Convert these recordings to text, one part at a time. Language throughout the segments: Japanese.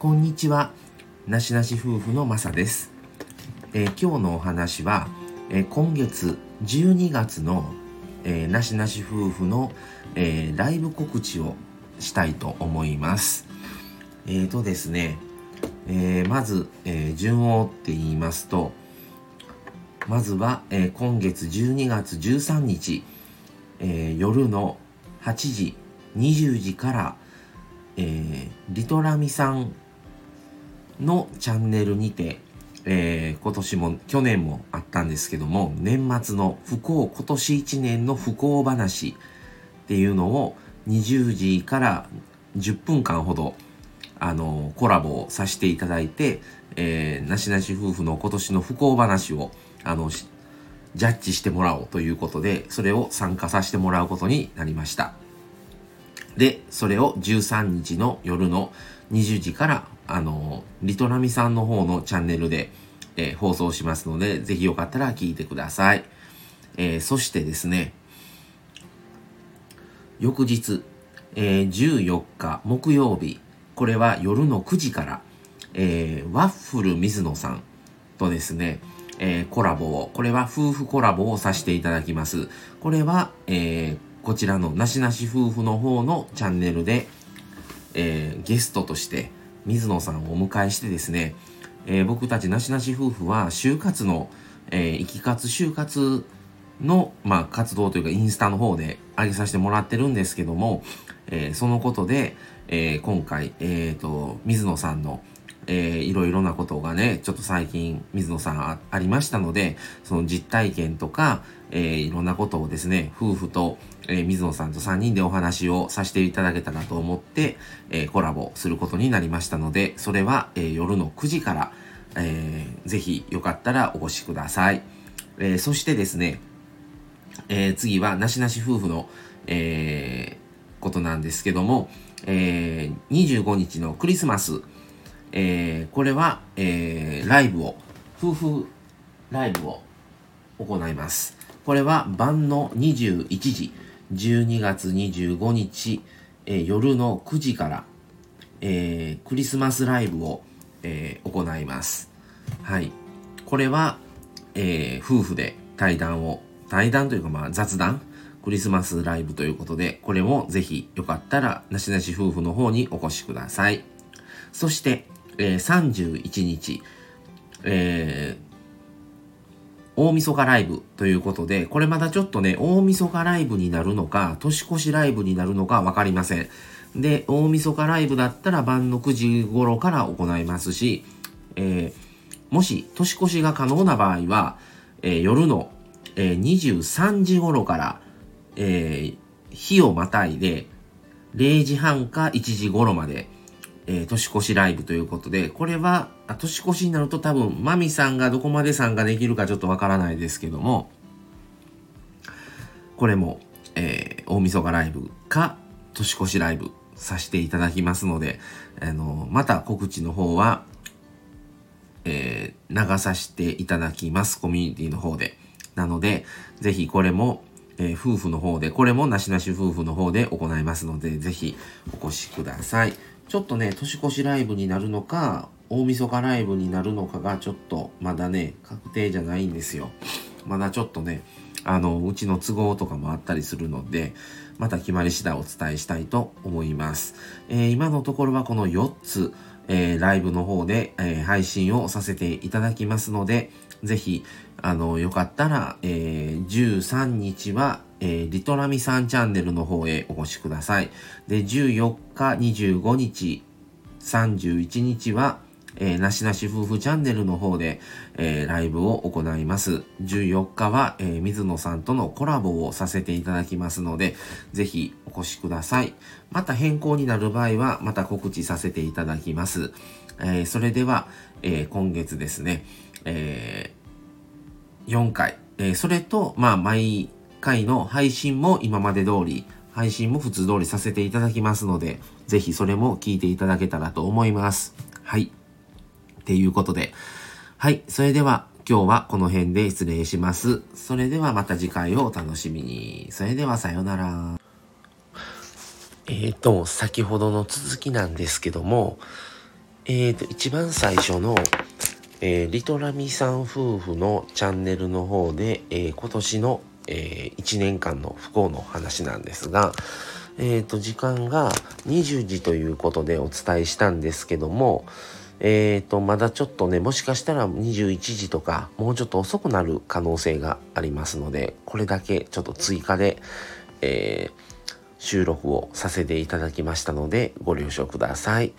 こんにちは。なしなし夫婦のまさです。えー今日のお話は、えー今月12月の、えーなしなし夫婦の、えライブ告知をしたいと思います。えーとですね、えまず、え順を追って言いますと、まずは、え今月12月13日、え夜の8時、20時から、えリトラミさんのチャンネルにて、えー今年も去年もあったんですけども年末の不幸今年1年の不幸話っていうのを20時から10分間ほどあのコラボをさせていただいて、えーなしなし夫婦の今年の不幸話をあのジャッジしてもらおうということでそれを参加させてもらうことになりました。で、それを13日の夜の20時から、あの、リトラミさんの方のチャンネルで、えー放送しますので、ぜひよかったら聞いてください。えーそしてですね、翌日、えー14日木曜日、これは夜の9時から、えーワッフル水野さんとですね、えーコラボを、これは夫婦コラボをさせていただきます。これは、えーこちらのなしなし夫婦の方のチャンネルで、えーゲストとして水野さんをお迎えしてですね、えー僕たちなしなし夫婦は就活の、えー生き活就活の、まあ、活動というかインスタの方で上げさせてもらってるんですけども、えーそのことで、えー今回、えーと水野さんのえーいろいろなことがね、ちょっと最近水野さんあありましたので、その実体験とか、えーいろんなことをですね、夫婦と、えー水野さんと3人でお話をさせていただけたらと思って、えーコラボすることになりましたので、それは、えー夜の9時から、えーぜひよかったらお越しください。えーそしてですね、えー次はなしなし夫婦の、えーことなんですけども、えー25日のクリスマス、えーこれは、えーライブを、夫婦ライブを行います。これは晩の21時、12月25日、えー夜の9時から、えークリスマスライブを、えー行います。はい。これは、えー夫婦で対談を、対談というかまあ雑談、クリスマスライブということで、これもぜひよかったら、なしなし夫婦の方にお越しください。そして、えー31日、えー大晦日ライブということで、これまだちょっとね、大晦日ライブになるのか、年越しライブになるのかわかりません。で、大晦日ライブだったら晩の9時頃から行いますし、えーもし年越しが可能な場合は、えー夜の、えー23時頃から、えー日をまたいで、0時半か1時頃まで、えー年越しライブということで、これは、年越しになると多分、マミさんがどこまで参加できるかちょっとわからないですけども、これも、えー大晦日ライブか、年越しライブさせていただきますので、あの、また告知の方は、えー流させていただきます。コミュニティの方で。なので、ぜひこれも、えー夫婦の方で、これもなしなし夫婦の方で行いますので、ぜひお越しください。ちょっとね、年越しライブになるのか、大晦日ライブになるのかがちょっとまだね、確定じゃないんですよ。まだちょっとね、あの、うちの都合とかもあったりするので、また決まり次第お伝えしたいと思います。えー今のところはこの4つ、えーライブの方で、えー配信をさせていただきますので、ぜひ、あの、よかったら、えー13日は、えーリトラミさんチャンネルの方へお越しください。で、14日、25日、31日は、えーなしなし夫婦チャンネルの方で、えーライブを行います。14日は、えー水野さんとのコラボをさせていただきますので、ぜひお越しください。また変更になる場合は、また告知させていただきます。えーそれでは、えー今月ですね、えー4回、えーそれと、まあ、毎回の配信も今まで通り、配信も普通通りさせていただきますので、ぜひそれも聞いていただけたらと思います。はい。っていうことで。はい。それでは今日はこの辺で失礼します。それではまた次回をお楽しみに。それではさようなら。えーと、先ほどの続きなんですけども、えっ、ー、と、一番最初の、えー、リトラミさん夫婦のチャンネルの方で、えー、今年の、えー、1年間の不幸の話なんですが、えっ、と、時間が20時ということでお伝えしたんですけども、えっ、ー、と、まだちょっとね、もしかしたら21時とか、もうちょっと遅くなる可能性がありますので、これだけちょっと追加で、えー、収録をさせていただきましたので、ご了承ください。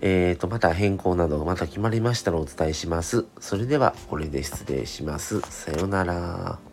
え、ー、と、また変更などがまた決まりましたらお伝えします。それでは、これで失礼します。さようなら。